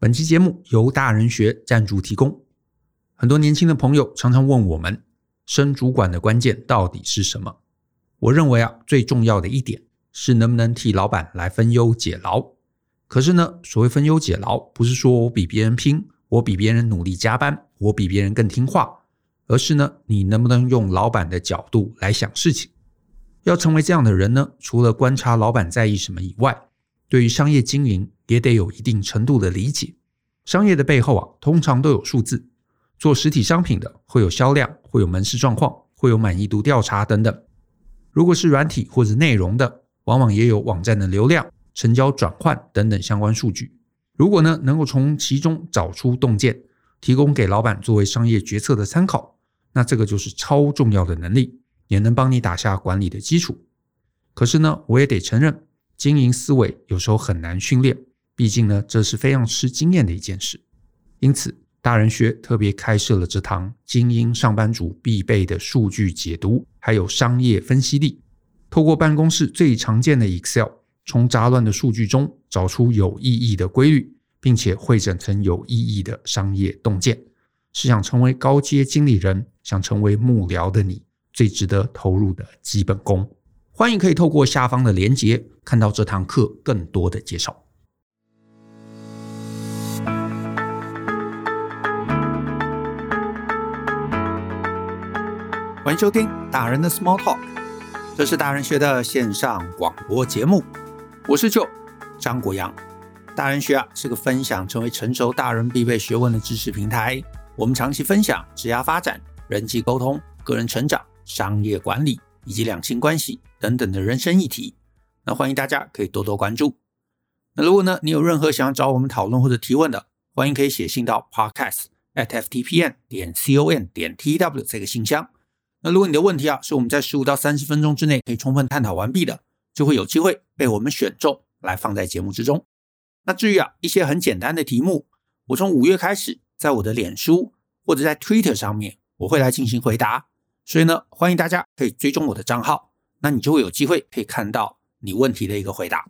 本期节目由大人学赞助提供。很多年轻的朋友常常问我们，升主管的关键到底是什么？我认为啊，最重要的一点是能不能替老板来分忧解劳。可是呢，所谓分忧解劳，不是说我比别人拼，我比别人努力加班，我比别人更听话，而是呢，你能不能用老板的角度来想事情？要成为这样的人呢，除了观察老板在意什么以外，对于商业经营也得有一定程度的理解。商业的背后啊，通常都有数字。做实体商品的会有销量，会有门市状况，会有满意度调查等等。如果是软体或者内容的，往往也有网站的流量、成交转换等等相关数据。如果呢，能够从其中找出洞见，提供给老板作为商业决策的参考，那这个就是超重要的能力，也能帮你打下管理的基础。可是呢，我也得承认，经营思维有时候很难训练，毕竟呢，这是非常吃经验的一件事。因此，大人学特别开设了这堂精英上班族必备的数据解读，还有商业分析力。透过办公室最常见的 Excel，从杂乱的数据中找出有意义的规律，并且汇整成有意义的商业洞见，是想成为高阶经理人、想成为幕僚的你最值得投入的基本功。欢迎可以透过下方的连结，看到这堂课更多的介绍。欢迎收听大人的 Small Talk，这是大人学的线上广播节目。我是 Joe 张国阳。大人学啊是个分享成为成熟大人必备学问的知识平台。我们长期分享职业发展、人际沟通、个人成长、商业管理以及两性关系等等的人生议题。那欢迎大家可以多多关注。那如果呢你有任何想要找我们讨论或者提问的，欢迎可以写信到 podcast at ftpn 点 com 点 tw 这个信箱。那如果你的问题啊是我们在十五到三十分钟之内可以充分探讨完毕的，就会有机会被我们选中来放在节目之中。那至于啊一些很简单的题目，我从五月开始在我的脸书或者在 Twitter 上面我会来进行回答，所以呢欢迎大家可以追踪我的账号，那你就会有机会可以看到你问题的一个回答。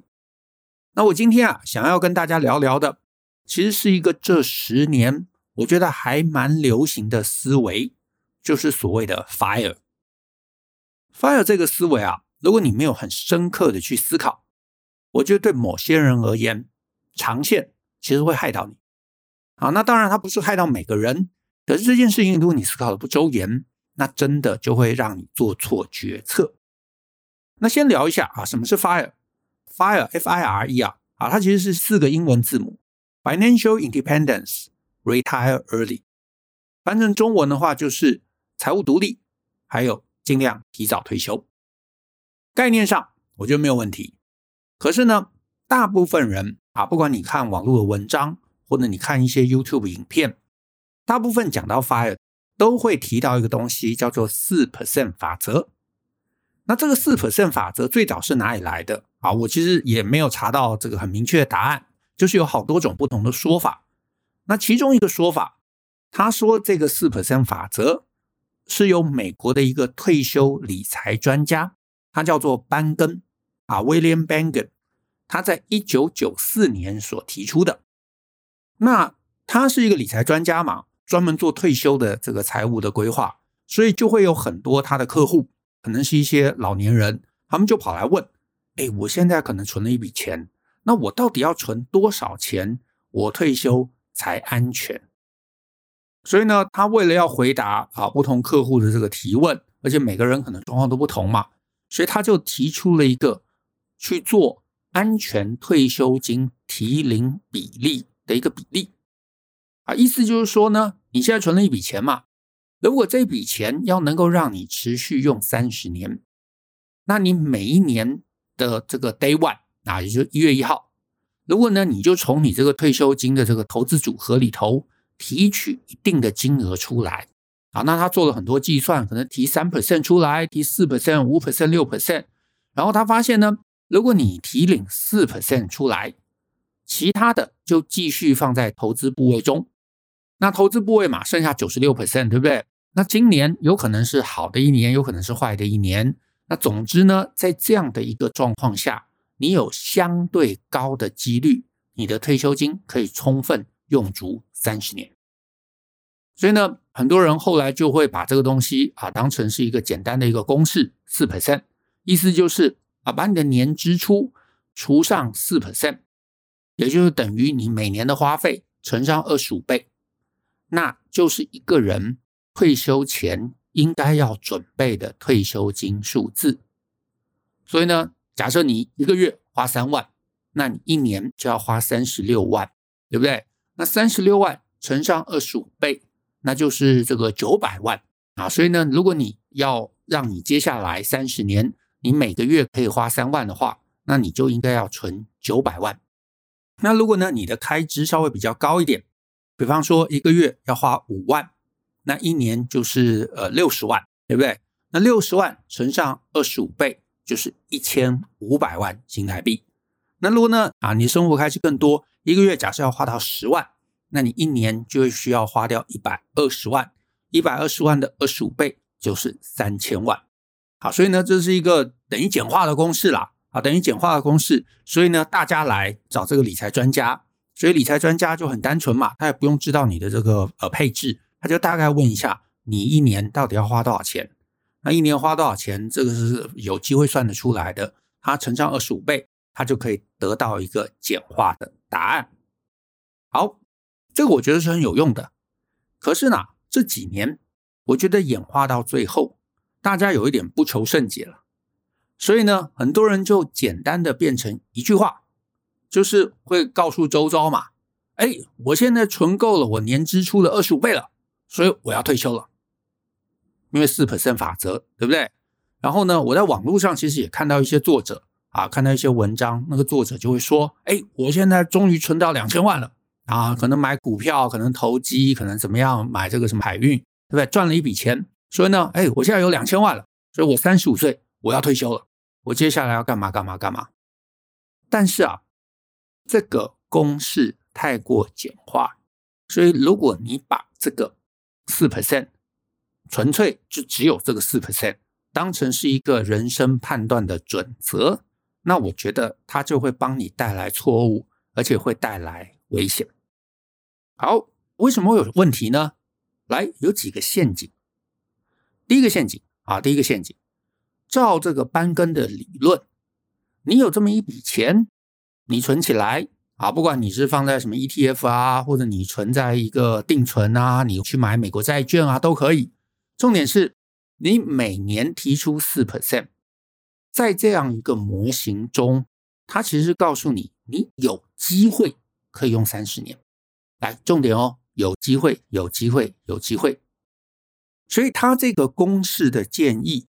那我今天啊想要跟大家聊聊的，其实是一个这十年我觉得还蛮流行的思维。就是所谓的 FIRE，FIRE 这个思维啊，如果你没有很深刻的去思考，我觉得对某些人而言，长线其实会害到你。好，那当然它不是害到每个人，可是这件事情如果你思考的不周延，那真的就会让你做错决策。那先聊一下啊，什么是 FIRE？FIRE，F-I-R-E 啊，啊，它其实是四个英文字母：Financial Independence，Retire Early。翻成中文的话就是。财务独立，还有尽量提早退休，概念上我觉得没有问题。可是呢，大部分人啊，不管你看网络的文章，或者你看一些 YouTube 影片，大部分讲到 FIRE 都会提到一个东西，叫做四 percent 法则。那这个四 percent 法则最早是哪里来的啊？我其实也没有查到这个很明确的答案，就是有好多种不同的说法。那其中一个说法，他说这个四 percent 法则。是由美国的一个退休理财专家，他叫做班根啊，William b a n g e n 他在一九九四年所提出的。那他是一个理财专家嘛，专门做退休的这个财务的规划，所以就会有很多他的客户，可能是一些老年人，他们就跑来问：哎，我现在可能存了一笔钱，那我到底要存多少钱，我退休才安全？所以呢，他为了要回答啊不同客户的这个提问，而且每个人可能状况都不同嘛，所以他就提出了一个去做安全退休金提领比例的一个比例啊，意思就是说呢，你现在存了一笔钱嘛，如果这笔钱要能够让你持续用三十年，那你每一年的这个 day one 啊，也就是一月一号，如果呢你就从你这个退休金的这个投资组合里头。提取一定的金额出来，啊，那他做了很多计算，可能提三 percent 出来，提四 percent、五 percent、六 percent，然后他发现呢，如果你提领四 percent 出来，其他的就继续放在投资部位中，那投资部位嘛，剩下九十六 percent，对不对？那今年有可能是好的一年，有可能是坏的一年，那总之呢，在这样的一个状况下，你有相对高的几率，你的退休金可以充分。用足三十年。所以呢，很多人后来就会把这个东西啊当成是一个简单的一个公式，四 percent，意思就是啊，把你的年支出除上四 percent，也就是等于你每年的花费乘上二十五倍，那就是一个人退休前应该要准备的退休金数字。所以呢，假设你一个月花三万，那你一年就要花三十六万，对不对？那三十六万乘上二十五倍。那就是这个九百万啊，所以呢，如果你要让你接下来三十年，你每个月可以花三万的话，那你就应该要存九百万。那如果呢，你的开支稍微比较高一点，比方说一个月要花五万，那一年就是呃六十万，对不对？那六十万乘上二十五倍，就是一千五百万新台币。那如果呢啊，你生活开支更多，一个月假设要花到十万。那你一年就会需要花掉一百二十万，一百二十万的二十五倍就是三千万。好，所以呢，这是一个等于简化的公式啦。啊，等于简化的公式，所以呢，大家来找这个理财专家，所以理财专家就很单纯嘛，他也不用知道你的这个呃配置，他就大概问一下你一年到底要花多少钱。那一年花多少钱，这个是有机会算得出来的。他乘上二十五倍，他就可以得到一个简化的答案。好。这个我觉得是很有用的，可是呢，这几年我觉得演化到最后，大家有一点不求甚解了，所以呢，很多人就简单的变成一句话，就是会告诉周遭嘛，哎，我现在存够了我年支出的二十五倍了，所以我要退休了，因为四百分法则，对不对？然后呢，我在网络上其实也看到一些作者啊，看到一些文章，那个作者就会说，哎，我现在终于存到两千万了。啊，可能买股票，可能投机，可能怎么样买这个什么海运，对不对？赚了一笔钱，所以呢，哎，我现在有两千万了，所以我三十五岁我要退休了，我接下来要干嘛干嘛干嘛？但是啊，这个公式太过简化，所以如果你把这个四 percent 纯粹就只有这个四 percent 当成是一个人生判断的准则，那我觉得它就会帮你带来错误，而且会带来危险。好，为什么会有问题呢？来，有几个陷阱。第一个陷阱啊，第一个陷阱，照这个班根的理论，你有这么一笔钱，你存起来啊，不管你是放在什么 ETF 啊，或者你存在一个定存啊，你去买美国债券啊，都可以。重点是你每年提出四 percent，在这样一个模型中，它其实告诉你，你有机会可以用三十年。来，重点哦，有机会，有机会，有机会。所以他这个公式的建议，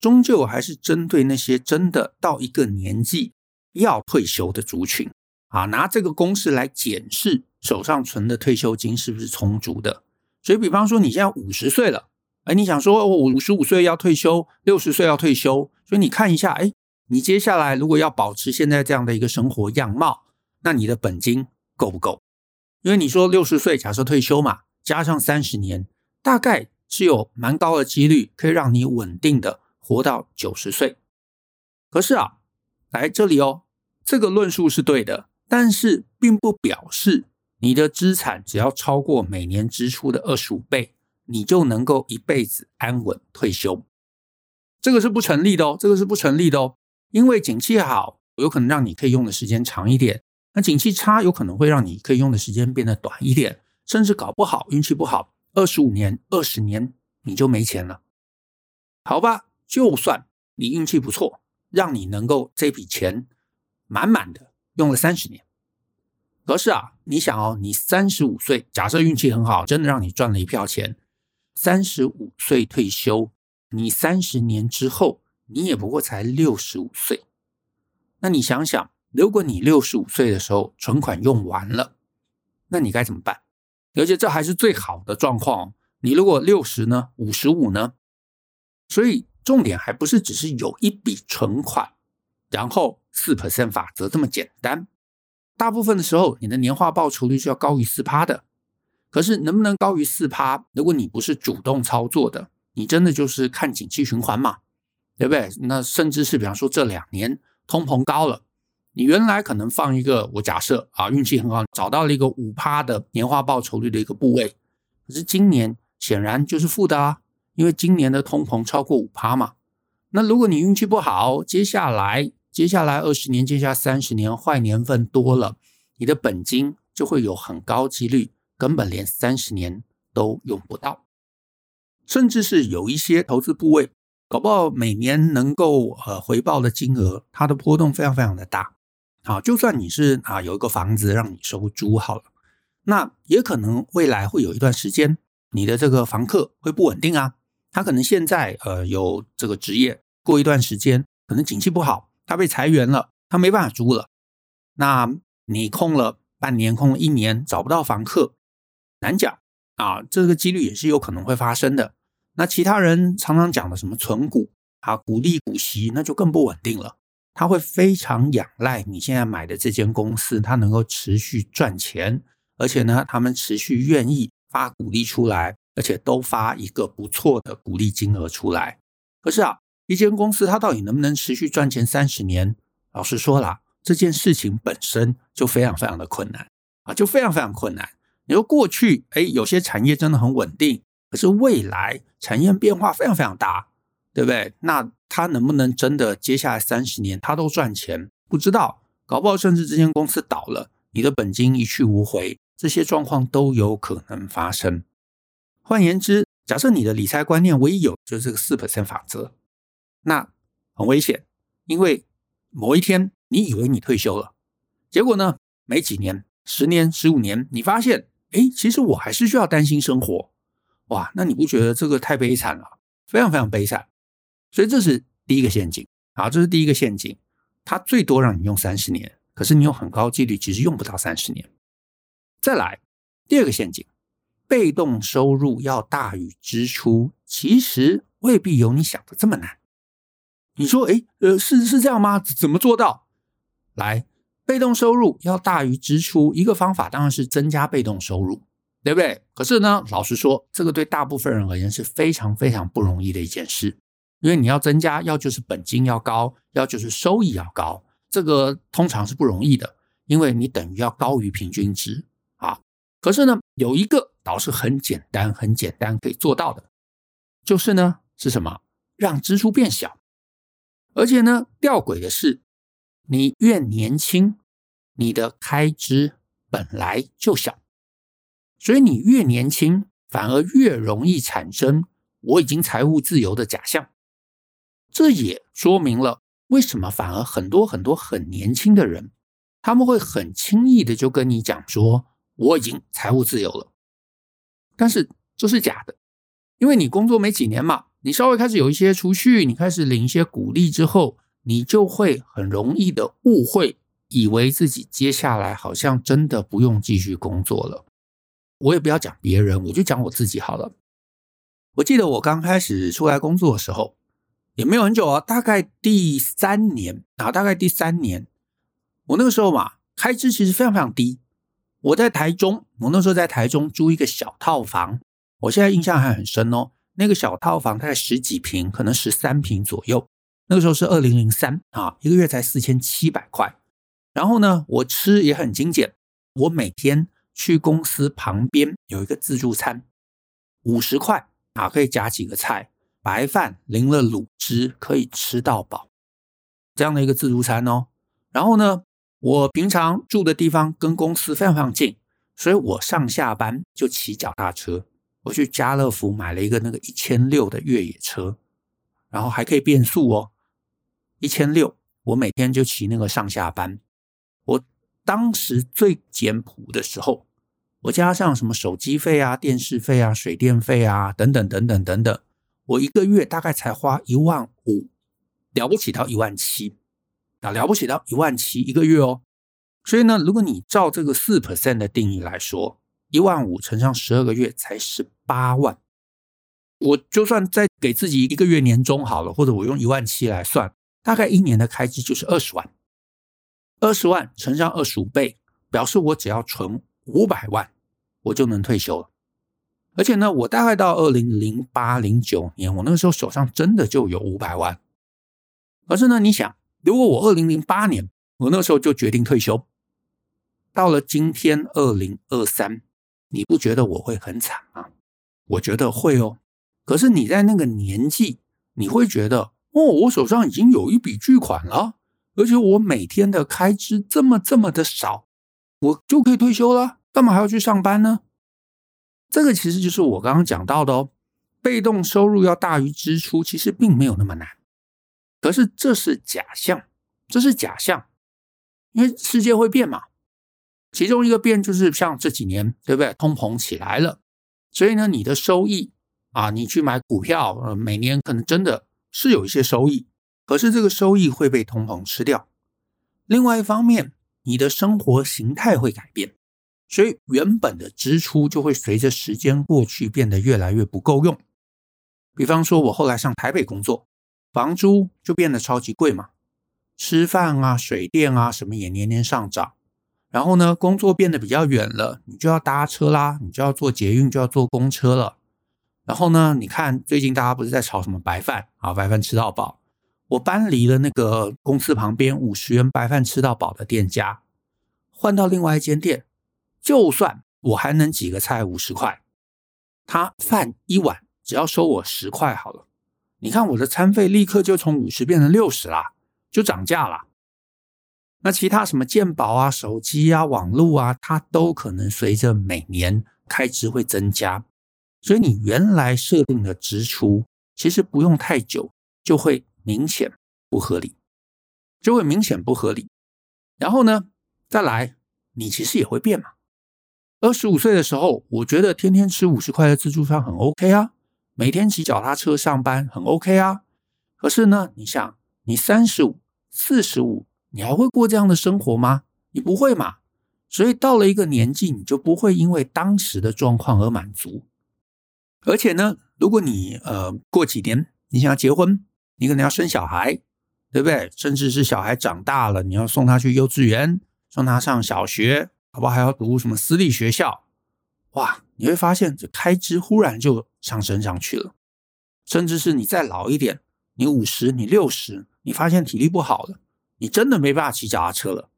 终究还是针对那些真的到一个年纪要退休的族群啊，拿这个公式来检视手上存的退休金是不是充足的。所以，比方说你现在五十岁了，哎，你想说我五十五岁要退休，六十岁要退休，所以你看一下，哎，你接下来如果要保持现在这样的一个生活样貌，那你的本金够不够？因为你说六十岁假设退休嘛，加上三十年，大概是有蛮高的几率可以让你稳定的活到九十岁。可是啊，来这里哦，这个论述是对的，但是并不表示你的资产只要超过每年支出的二十五倍，你就能够一辈子安稳退休。这个是不成立的哦，这个是不成立的哦，因为景气好，有可能让你可以用的时间长一点。那景气差有可能会让你可以用的时间变得短一点，甚至搞不好运气不好，二十五年、二十年你就没钱了。好吧，就算你运气不错，让你能够这笔钱满满的用了三十年，可是啊，你想哦，你三十五岁，假设运气很好，真的让你赚了一票钱，三十五岁退休，你三十年之后，你也不过才六十五岁，那你想想。如果你六十五岁的时候存款用完了，那你该怎么办？而且这还是最好的状况。你如果六十呢？五十五呢？所以重点还不是只是有一笔存款，然后四 percent 法则这么简单。大部分的时候，你的年化报酬率是要高于四趴的。可是能不能高于四趴？如果你不是主动操作的，你真的就是看景气循环嘛，对不对？那甚至是比方说这两年通膨高了。你原来可能放一个，我假设啊，运气很好，找到了一个五趴的年化报酬率的一个部位，可是今年显然就是负的啊，因为今年的通膨超过五趴嘛。那如果你运气不好，接下来接下来二十年，接下来三十年坏年份多了，你的本金就会有很高几率根本连三十年都用不到，甚至是有一些投资部位，搞不好每年能够呃回报的金额，它的波动非常非常的大。好，就算你是啊有一个房子让你收租好了，那也可能未来会有一段时间，你的这个房客会不稳定啊。他可能现在呃有这个职业，过一段时间可能景气不好，他被裁员了，他没办法租了。那你空了半年，空了一年，找不到房客，难讲啊，这个几率也是有可能会发生的。那其他人常常讲的什么存股啊，股利股息，那就更不稳定了。他会非常仰赖你现在买的这间公司，它能够持续赚钱，而且呢，他们持续愿意发股利出来，而且都发一个不错的股利金额出来。可是啊，一间公司它到底能不能持续赚钱三十年？老实说啦，这件事情本身就非常非常的困难啊，就非常非常困难。你说过去，哎，有些产业真的很稳定，可是未来产业变化非常非常大。对不对？那他能不能真的接下来三十年他都赚钱？不知道，搞不好甚至这间公司倒了，你的本金一去无回，这些状况都有可能发生。换言之，假设你的理财观念唯一有就是这个四百分法则，那很危险，因为某一天你以为你退休了，结果呢，没几年，十年、十五年，你发现，哎，其实我还是需要担心生活，哇，那你不觉得这个太悲惨了？非常非常悲惨。所以这是第一个陷阱，好，这是第一个陷阱，它最多让你用三十年，可是你有很高几率其实用不到三十年。再来，第二个陷阱，被动收入要大于支出，其实未必有你想的这么难。你说，诶，呃，是是这样吗？怎么做到？来，被动收入要大于支出，一个方法当然是增加被动收入，对不对？可是呢，老实说，这个对大部分人而言是非常非常不容易的一件事。因为你要增加，要就是本金要高，要就是收益要高，这个通常是不容易的，因为你等于要高于平均值啊。可是呢，有一个倒是很简单、很简单可以做到的，就是呢，是什么？让支出变小。而且呢，吊诡的是，你越年轻，你的开支本来就小，所以你越年轻，反而越容易产生我已经财务自由的假象。这也说明了为什么反而很多很多很年轻的人，他们会很轻易的就跟你讲说，我已经财务自由了。但是这是假的，因为你工作没几年嘛，你稍微开始有一些储蓄，你开始领一些股利之后，你就会很容易的误会，以为自己接下来好像真的不用继续工作了。我也不要讲别人，我就讲我自己好了。我记得我刚开始出来工作的时候。也没有很久啊，大概第三年啊，大概第三年，我那个时候嘛，开支其实非常非常低。我在台中，我那时候在台中租一个小套房，我现在印象还很深哦。那个小套房大概十几平，可能十三平左右。那个时候是二零零三啊，一个月才四千七百块。然后呢，我吃也很精简，我每天去公司旁边有一个自助餐，五十块啊，可以夹几个菜。白饭淋了卤汁，可以吃到饱，这样的一个自助餐哦。然后呢，我平常住的地方跟公司非常非常近，所以我上下班就骑脚踏车。我去家乐福买了一个那个一千六的越野车，然后还可以变速哦。一千六，我每天就骑那个上下班。我当时最简朴的时候，我加上什么手机费啊、电视费啊、水电费啊等等等等等等。我一个月大概才花一万五，了不起到一万七，啊，了不起到一万七一个月哦。所以呢，如果你照这个四 percent 的定义来说，一万五乘上十二个月才十八万。我就算再给自己一个月年终好了，或者我用一万七来算，大概一年的开支就是二十万。二十万乘上二十五倍，表示我只要存五百万，我就能退休了。而且呢，我大概到二零零八零九年，我那个时候手上真的就有五百万。可是呢，你想，如果我二零零八年我那时候就决定退休。到了今天二零二三，你不觉得我会很惨吗？我觉得会哦。可是你在那个年纪，你会觉得哦，我手上已经有一笔巨款了，而且我每天的开支这么这么的少，我就可以退休了，干嘛还要去上班呢？这个其实就是我刚刚讲到的哦，被动收入要大于支出，其实并没有那么难。可是这是假象，这是假象，因为世界会变嘛。其中一个变就是像这几年，对不对？通膨起来了，所以呢，你的收益。啊，你去买股票，每年可能真的是有一些收益，可是这个收益会被通膨吃掉。另外一方面，你的生活形态会改变，所以原本的支出就会随着时间过去变得越来越不够用。比方说，我后来上台北工作，房租就变得超级贵嘛，吃饭啊、水电啊什么也年年上涨。然后呢，工作变得比较远了，你就要搭车啦，你就要坐捷运，就要坐公车了。然后呢，你看最近大家不是在炒什么白饭啊？白饭吃到饱。我搬离了那个公司旁边五十元白饭吃到饱的店家，换到另外一间店，就算我还能几个菜五十块，他饭一碗只要收我十块好了。你看我的餐费立刻就从五十变成六十啦，就涨价了。那其他什么健保啊、手机啊、网络啊，它都可能随着每年开支会增加。所以你原来设定的支出，其实不用太久就会明显不合理，就会明显不合理。然后呢，再来，你其实也会变嘛。二十五岁的时候，我觉得天天吃五十块的自助餐很 OK 啊，每天骑脚踏车上班很 OK 啊。可是呢，你想，你三十五、四十五，你还会过这样的生活吗？你不会嘛。所以到了一个年纪，你就不会因为当时的状况而满足。而且呢，如果你呃过几年你想要结婚，你可能要生小孩，对不对？甚至是小孩长大了，你要送他去幼稚园，送他上小学，好不好？还要读什么私立学校？哇，你会发现这开支忽然就上升上去了。甚至是你再老一点，你五十、你六十，你发现体力不好了，你真的没办法骑脚踏车了，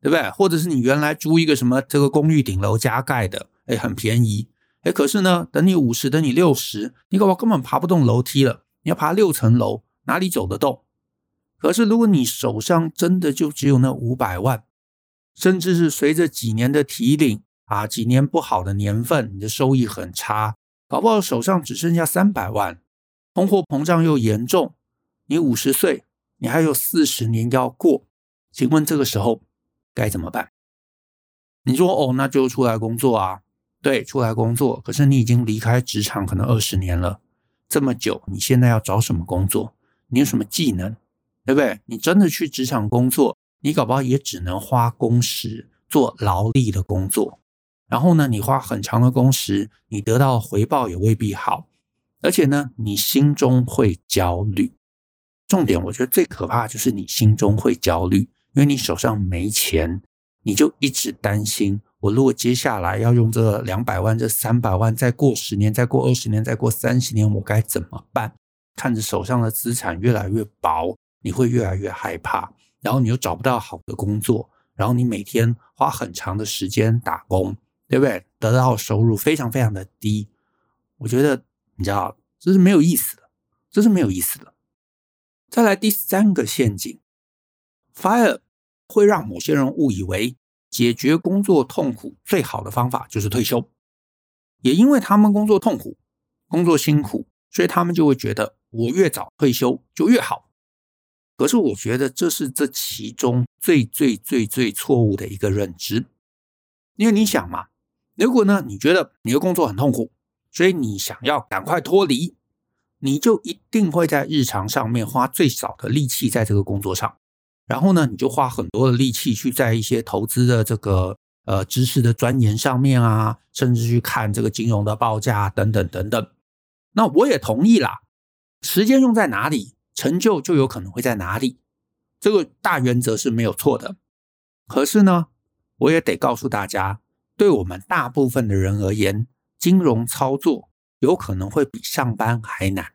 对不对？或者是你原来租一个什么这个公寓顶楼加盖的，哎，很便宜。哎，可是呢，等你五十，等你六十，你可能根本爬不动楼梯了。你要爬六层楼，哪里走得动？可是如果你手上真的就只有那五百万，甚至是随着几年的提领啊，几年不好的年份，你的收益很差，搞不好手上只剩下三百万，通货膨胀又严重，你五十岁，你还有四十年要过，请问这个时候该怎么办？你说哦，那就出来工作啊。对，出来工作，可是你已经离开职场可能二十年了，这么久，你现在要找什么工作？你有什么技能？对不对？你真的去职场工作，你搞不好也只能花工时做劳力的工作，然后呢，你花很长的工时，你得到的回报也未必好，而且呢，你心中会焦虑。重点，我觉得最可怕就是你心中会焦虑，因为你手上没钱，你就一直担心。我如果接下来要用这两百万、这三百万，再过十年、再过二十年、再过三十年，我该怎么办？看着手上的资产越来越薄，你会越来越害怕，然后你又找不到好的工作，然后你每天花很长的时间打工，对不对？得到收入非常非常的低，我觉得你知道这是没有意思的，这是没有意思的。再来第三个陷阱，FIRE 会让某些人误以为。解决工作痛苦最好的方法就是退休，也因为他们工作痛苦、工作辛苦，所以他们就会觉得我越早退休就越好。可是我觉得这是这其中最最最最错误的一个认知，因为你想嘛，如果呢你觉得你的工作很痛苦，所以你想要赶快脱离，你就一定会在日常上面花最少的力气在这个工作上。然后呢，你就花很多的力气去在一些投资的这个呃知识的钻研上面啊，甚至去看这个金融的报价等等等等。那我也同意啦，时间用在哪里，成就就有可能会在哪里，这个大原则是没有错的。可是呢，我也得告诉大家，对我们大部分的人而言，金融操作有可能会比上班还难。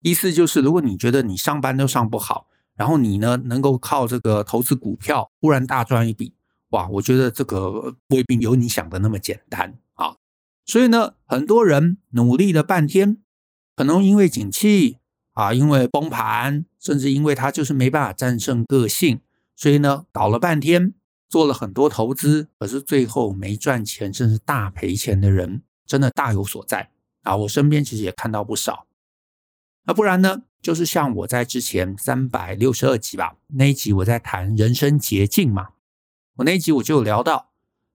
意思就是，如果你觉得你上班都上不好，然后你呢能够靠这个投资股票忽然大赚一笔，哇，我觉得这个未必有你想的那么简单啊。所以呢，很多人努力了半天，可能因为景气啊，因为崩盘，甚至因为他就是没办法战胜个性，所以呢，搞了半天，做了很多投资，可是最后没赚钱，甚至大赔钱的人，真的大有所在啊。我身边其实也看到不少。那不然呢，就是像我在之前三百六十二集吧，那一集我在谈人生捷径嘛，我那一集我就有聊到，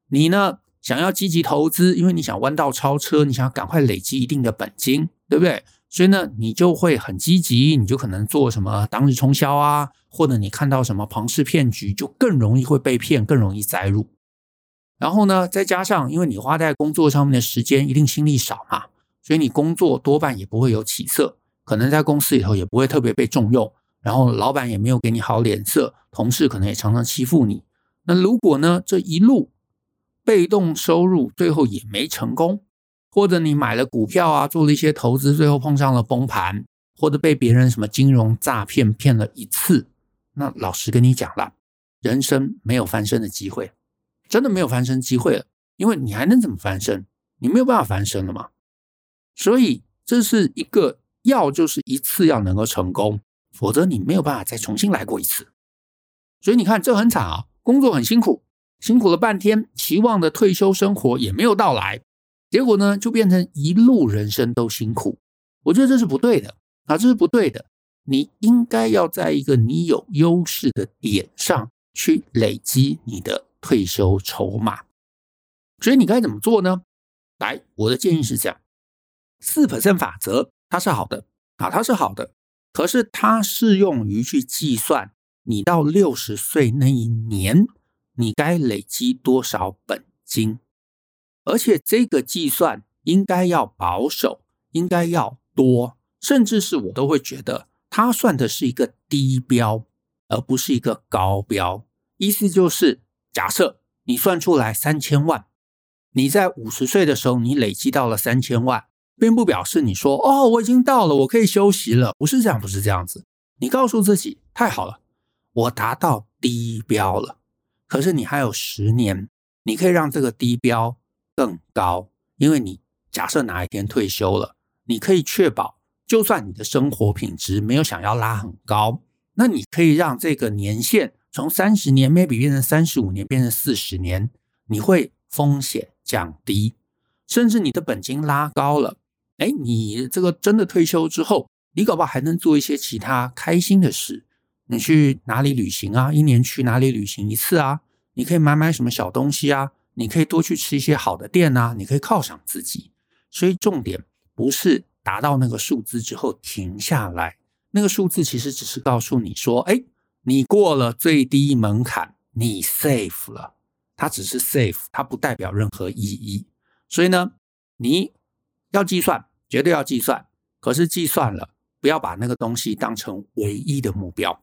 你呢，想要积极投资，因为你想弯道超车，你想要赶快累积一定的本金，对不对？所以呢，你就会很积极，你就可能做什么当日冲销啊，或者你看到什么庞氏骗局，就更容易会被骗，更容易栽入。然后呢，再加上因为你花在工作上面的时间一定心力少嘛，所以你工作多半也不会有起色，可能在公司里头也不会特别被重用，然后老板也没有给你好脸色，同事可能也常常欺负你。那如果呢，这一路，被动收入最后也没成功，或者你买了股票啊，做了一些投资，最后碰上了崩盘，或者被别人什么金融诈骗骗了一次，那老实跟你讲了，人生没有翻身的机会，真的没有翻身机会了，因为你还能怎么翻身？你没有办法翻身了嘛。所以这是一个要就是一次要能够成功，否则你没有办法再重新来过一次。所以你看这很惨啊，工作很辛苦。辛苦了半天，期望的退休生活也没有到来，结果呢，就变成一路人生都辛苦。我觉得这是不对的啊，这是不对的。你应该要在一个你有优势的点上去累积你的退休筹码。所以你该怎么做呢？来，我的建议是这样：四百分法则它是好的啊，它是好的，可是它适用于去计算你到六十岁那一年。你该累积多少本金？而且这个计算应该要保守，应该要多，甚至是我都会觉得，它算的是一个低标，而不是一个高标。意思就是，假设你算出来三千万，你在五十岁的时候你累积到了三千万，并不表示你说哦，我已经到了，我可以休息了，不是这样，不是这样子。你告诉自己，太好了，我达到低标了。可是你还有十年，你可以让这个低标更高，因为你假设哪一天退休了，你可以确保，就算你的生活品质没有想要拉很高，那你可以让这个年限从三十年 maybe 变成三十五年，变成四十年，你会风险降低，甚至你的本金拉高了，哎，你这个真的退休之后，你搞不好还能做一些其他开心的事。你去哪里旅行啊？一年去哪里旅行一次啊？你可以买买什么小东西啊？你可以多去吃一些好的店啊？你可以犒赏自己。所以重点不是达到那个数字之后停下来，那个数字其实只是告诉你说，哎，你过了最低门槛，你 safe 了。它只是 safe，它不代表任何意义。所以呢，你要计算，绝对要计算。可是计算了，不要把那个东西当成唯一的目标。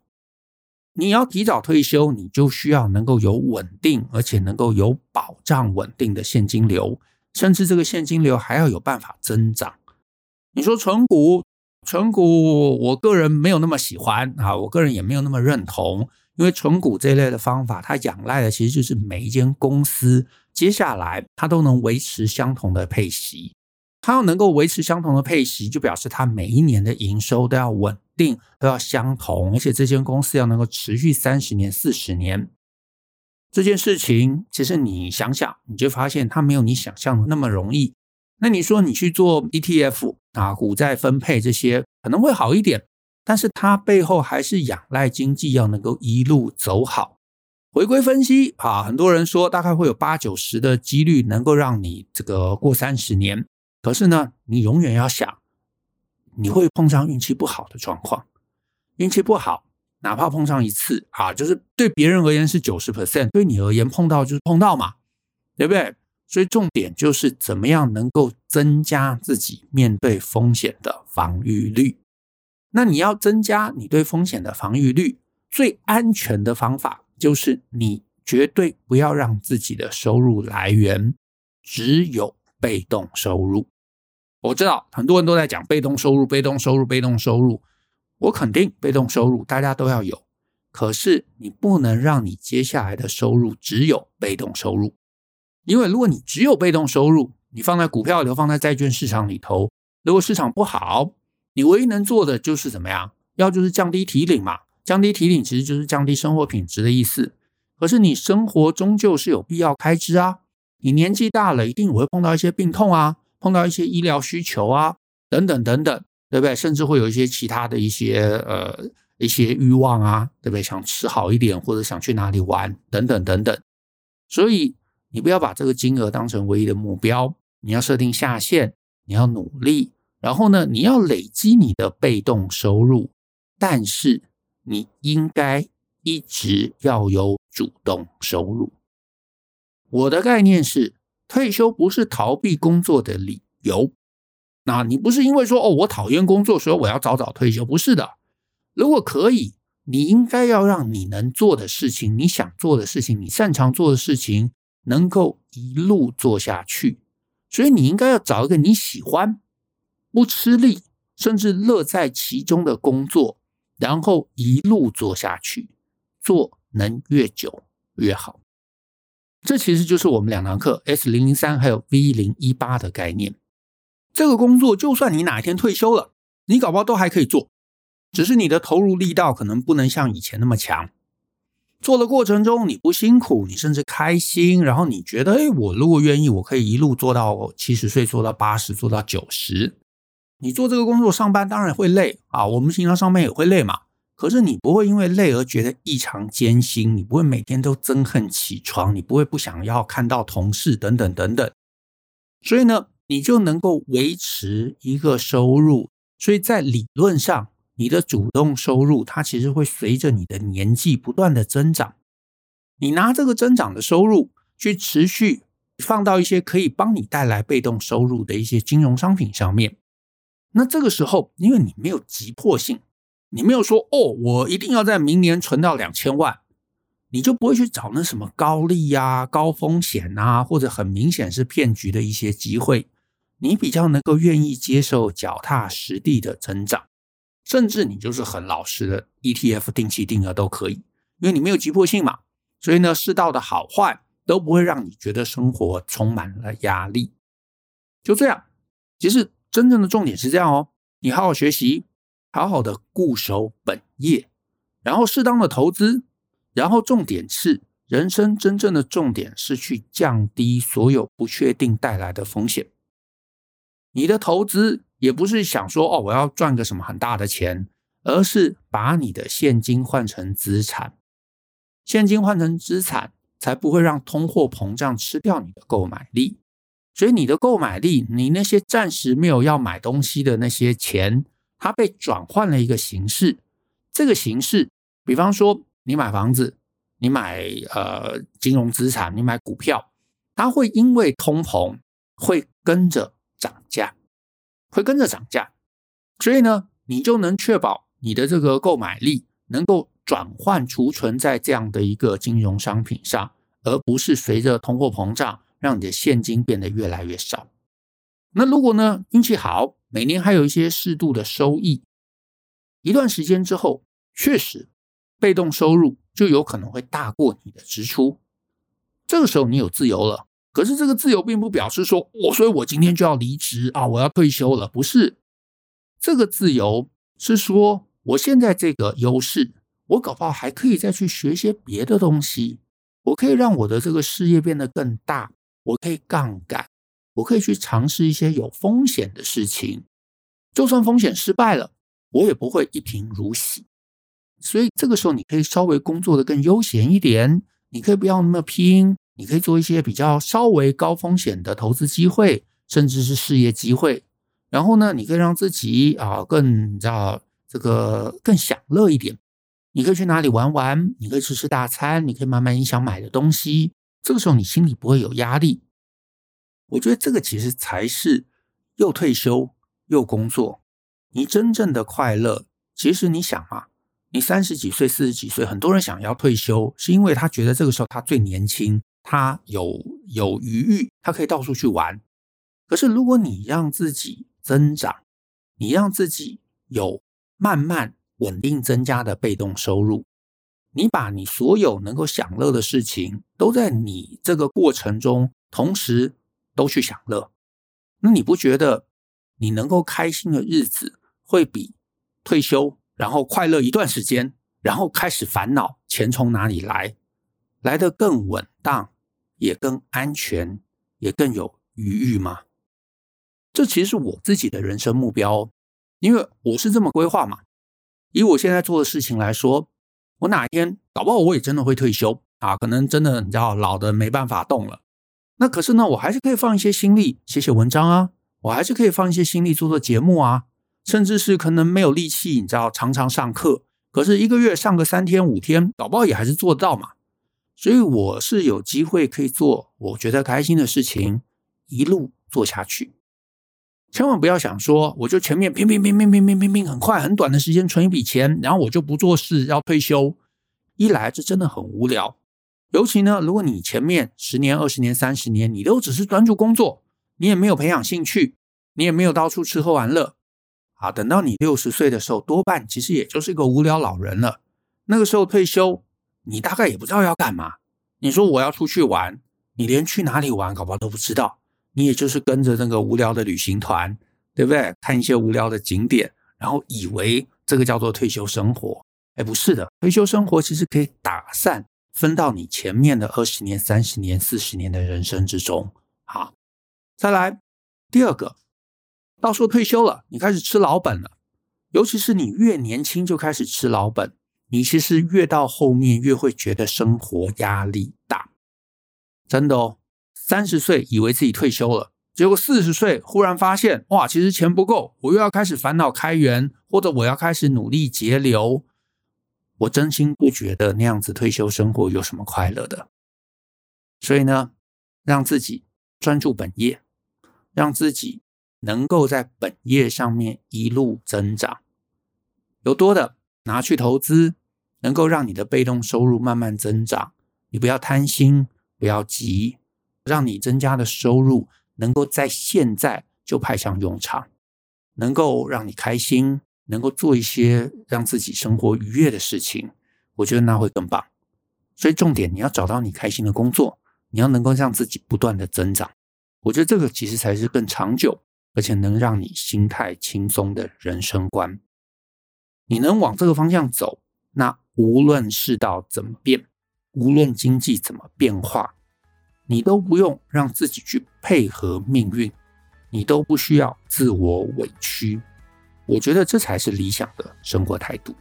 你要提早退休，你就需要能够有稳定，而且能够有保障稳定的现金流，甚至这个现金流还要有办法增长。你说存股，存股，我个人没有那么喜欢啊，我个人也没有那么认同，因为存股这一类的方法，它仰赖的其实就是每一间公司接下来它都能维持相同的配息。它要能够维持相同的配息，就表示它每一年的营收都要稳定，都要相同，而且这间公司要能够持续三十年、四十年。这件事情，其实你想想，你就发现它没有你想象的那么容易。那你说你去做 ETF 啊，股债分配这些可能会好一点，但是它背后还是仰赖经济要能够一路走好。回归分析啊，很多人说大概会有八九十的几率能够让你这个过三十年。可是呢，你永远要想，你会碰上运气不好的状况。运气不好，哪怕碰上一次啊，就是对别人而言是九十 percent，对你而言碰到就是碰到嘛，对不对？所以重点就是怎么样能够增加自己面对风险的防御率。那你要增加你对风险的防御率，最安全的方法就是你绝对不要让自己的收入来源只有被动收入。我知道很多人都在讲被动收入，被动收入，被动收入。我肯定被动收入大家都要有，可是你不能让你接下来的收入只有被动收入，因为如果你只有被动收入，你放在股票里头，放在债券市场里头，如果市场不好，你唯一能做的就是怎么样？要就是降低提领嘛，降低提领其实就是降低生活品质的意思。可是你生活终究是有必要开支啊，你年纪大了，一定会碰到一些病痛啊，碰到一些医疗需求啊，等等等等，对不对？甚至会有一些其他的一些呃。一些欲望啊，对不对？想吃好一点，或者想去哪里玩，等等等等。所以你不要把这个金额当成唯一的目标，你要设定下限，你要努力，然后呢，你要累积你的被动收入，但是你应该一直要有主动收入。我的概念是，退休不是逃避工作的理由。那你不是因为说哦，我讨厌工作，所以我要早早退休，不是的。如果可以，你应该要让你能做的事情、你想做的事情、你擅长做的事情，能够一路做下去。所以你应该要找一个你喜欢、不吃力，甚至乐在其中的工作，然后一路做下去，做能越久越好。这其实就是我们两堂课 S 零零三还有 V 零一八的概念。这个工作，就算你哪一天退休了，你搞不好都还可以做。只是你的投入力道可能不能像以前那么强，做的过程中你不辛苦，你甚至开心，然后你觉得，哎，我如果愿意，我可以一路做到七十岁，做到八十，做到九十。你做这个工作上班当然会累啊，我们平常上班也会累嘛。可是你不会因为累而觉得异常艰辛，你不会每天都憎恨起床，你不会不想要看到同事等等等等。所以呢，你就能够维持一个收入。所以在理论上，你的主动收入，它其实会随着你的年纪不断的增长。你拿这个增长的收入去持续放到一些可以帮你带来被动收入的一些金融商品上面。那这个时候，因为你没有急迫性，你没有说哦，我一定要在明年存到两千万，你就不会去找那什么高利呀、高风险啊，或者很明显是骗局的一些机会。你比较能够愿意接受脚踏实地的增长。甚至你就是很老实的 ETF 定期定额都可以，因为你没有急迫性嘛，所以呢，世道的好坏都不会让你觉得生活充满了压力。就这样，其实真正的重点是这样哦，你好好学习，好好的固守本业，然后适当的投资，然后重点是人生真正的重点是去降低所有不确定带来的风险。你的投资。也不是想说哦，我要赚个什么很大的钱，而是把你的现金换成资产，现金换成资产，才不会让通货膨胀吃掉你的购买力。所以你的购买力，你那些暂时没有要买东西的那些钱，它被转换了一个形式。这个形式，比方说你买房子，你买呃金融资产，你买股票，它会因为通膨会跟着涨价。会跟着涨价，所以呢，你就能确保你的这个购买力能够转换储存在这样的一个金融商品上，而不是随着通货膨胀让你的现金变得越来越少。那如果呢，运气好，每年还有一些适度的收益，一段时间之后，确实被动收入就有可能会大过你的支出，这个时候你有自由了。可是这个自由并不表示说，我所以我今天就要离职啊，我要退休了。不是，这个自由是说，我现在这个优势，我搞不好还可以再去学一些别的东西，我可以让我的这个事业变得更大，我可以杠杆，我可以去尝试一些有风险的事情。就算风险失败了，我也不会一贫如洗。所以这个时候，你可以稍微工作的更悠闲一点，你可以不要那么拼。你可以做一些比较稍微高风险的投资机会，甚至是事业机会。然后呢，你可以让自己啊更你知道这个更享乐一点。你可以去哪里玩玩，你可以吃吃大餐，你可以买买你想买的东西。这个时候你心里不会有压力。我觉得这个其实才是又退休又工作，你真正的快乐。其实你想嘛，你三十几岁、四十几岁，很多人想要退休，是因为他觉得这个时候他最年轻。他有有余裕，他可以到处去玩。可是，如果你让自己增长，你让自己有慢慢稳定增加的被动收入，你把你所有能够享乐的事情，都在你这个过程中同时都去享乐，那你不觉得你能够开心的日子会比退休然后快乐一段时间，然后开始烦恼钱从哪里来，来得更稳当，也更安全，也更有余裕吗？这其实是我自己的人生目标，因为我是这么规划嘛。以我现在做的事情来说，我哪一天搞不好我也真的会退休啊，可能真的你知道老的没办法动了。那可是呢，我还是可以放一些心力写写文章啊，我还是可以放一些心力做做节目啊，甚至是可能没有力气，你知道常常上课，可是一个月上个三天五天，搞不好也还是做得到嘛。所以我是有机会可以做我觉得开心的事情，一路做下去。千万不要想说，我就前面拼拼拼拼拼拼拼拼，很快很短的时间存一笔钱，然后我就不做事要退休。一来这真的很无聊，尤其呢，如果你前面十年、二十年、三十年，你都只是专注工作，你也没有培养兴趣，你也没有到处吃喝玩乐，啊，等到你六十岁的时候，多半其实也就是一个无聊老人了。那个时候退休，你大概也不知道要干嘛。你说我要出去玩，你连去哪里玩，搞不好都不知道。你也就是跟着那个无聊的旅行团，对不对？看一些无聊的景点，然后以为这个叫做退休生活。哎，不是的，退休生活其实可以打散分到你前面的二十年、三十年、四十年的人生之中。好，再来第二个，到时候退休了，你开始吃老本了。尤其是你越年轻就开始吃老本，你其实越到后面越会觉得生活压力大，真的哦。三十岁以为自己退休了，结果四十岁忽然发现，哇，其实钱不够，我又要开始烦恼开源，或者我要开始努力节流。我真心不觉得那样子退休生活有什么快乐的。所以呢，让自己专注本业，让自己能够在本业上面一路增长，有多的拿去投资，能够让你的被动收入慢慢增长。你不要贪心，不要急。让你增加的收入能够在现在就派上用场，能够让你开心，能够做一些让自己生活愉悦的事情，我觉得那会更棒。所以重点，你要找到你开心的工作，你要能够让自己不断的增长。我觉得这个其实才是更长久，而且能让你心态轻松的人生观。你能往这个方向走，那无论世道怎么变，无论经济怎么变化。你都不用让自己去配合命运，你都不需要自我委屈，我觉得这才是理想的生活态度。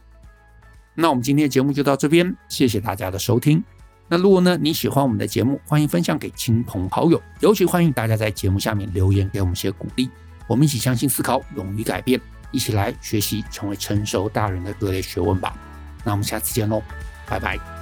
那我们今天的节目就到这边，谢谢大家的收听。那如果呢你喜欢我们的节目，欢迎分享给亲朋好友，尤其欢迎大家在节目下面留言给我们一些鼓励。我们一起相信、思考、勇于改变，一起来学习成为成熟大人的各类学问吧。那我们下次见喽，拜拜。